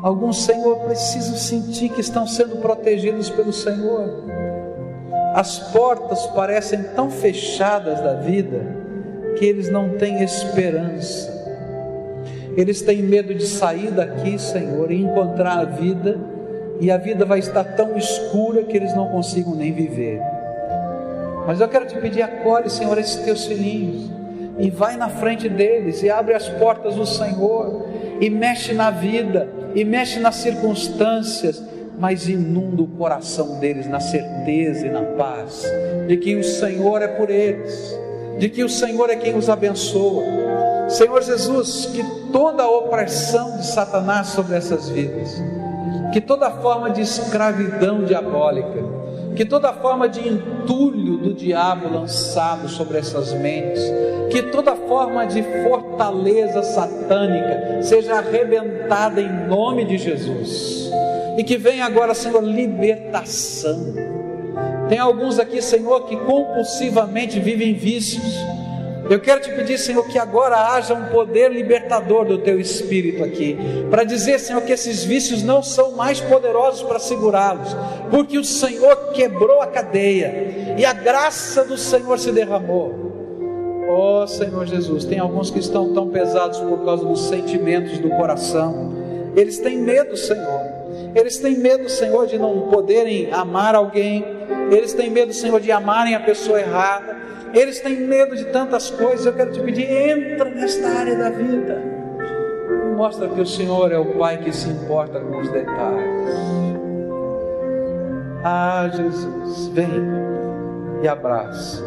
Alguns, Senhor, precisam sentir que estão sendo protegidos pelo Senhor. As portas parecem tão fechadas da vida que eles não têm esperança. Eles têm medo de sair daqui, Senhor, e encontrar a vida, e a vida vai estar tão escura que eles não consigam nem viver. Mas eu quero te pedir, acolhe, Senhor, esses teus filhinhos. E vai na frente deles e abre as portas do Senhor. E mexe na vida, e mexe nas circunstâncias, mas inunda o coração deles na certeza e na paz de que o Senhor é por eles, de que o Senhor é quem os abençoa. Senhor Jesus, que toda a opressão de Satanás sobre essas vidas, que toda forma de escravidão diabólica, que toda forma de entulho do diabo lançado sobre essas mentes, que toda forma de fortaleza satânica seja arrebentada em nome de Jesus, e que venha agora, Senhor, libertação. Tem alguns aqui, Senhor, que compulsivamente vivem vícios eu quero te pedir, Senhor, que agora haja um poder libertador do teu espírito aqui, para dizer, Senhor, que esses vícios não são mais poderosos para segurá-los, porque o Senhor quebrou a cadeia e a graça do Senhor se derramou. Oh Senhor Jesus, tem alguns que estão tão pesados por causa dos sentimentos do coração, eles têm medo, Senhor. Eles têm medo, Senhor, de não poderem amar alguém. Eles têm medo, Senhor, de amarem a pessoa errada. Eles têm medo de tantas coisas. Eu quero te pedir, entra nesta área da vida. Mostra que o Senhor é o Pai que se importa com os detalhes. Ah, Jesus, vem e abraça.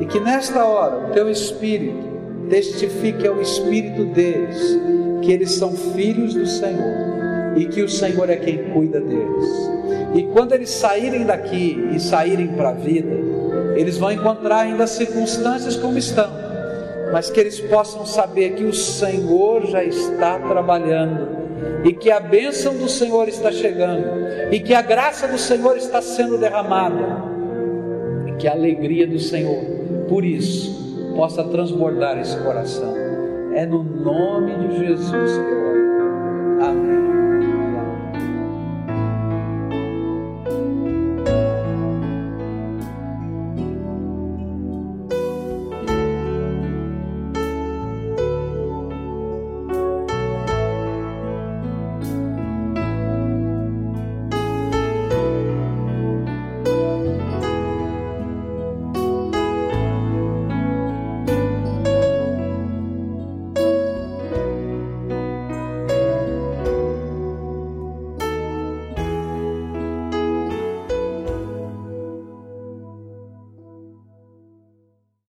E que nesta hora o teu espírito testifique ao espírito deles que eles são filhos do Senhor e que o Senhor é quem cuida deles. E quando eles saírem daqui e saírem para a vida, eles vão encontrar ainda circunstâncias como estão, mas que eles possam saber que o Senhor já está trabalhando e que a bênção do Senhor está chegando e que a graça do Senhor está sendo derramada e que a alegria do Senhor, por isso, possa transbordar esse coração. É no nome de Jesus que eu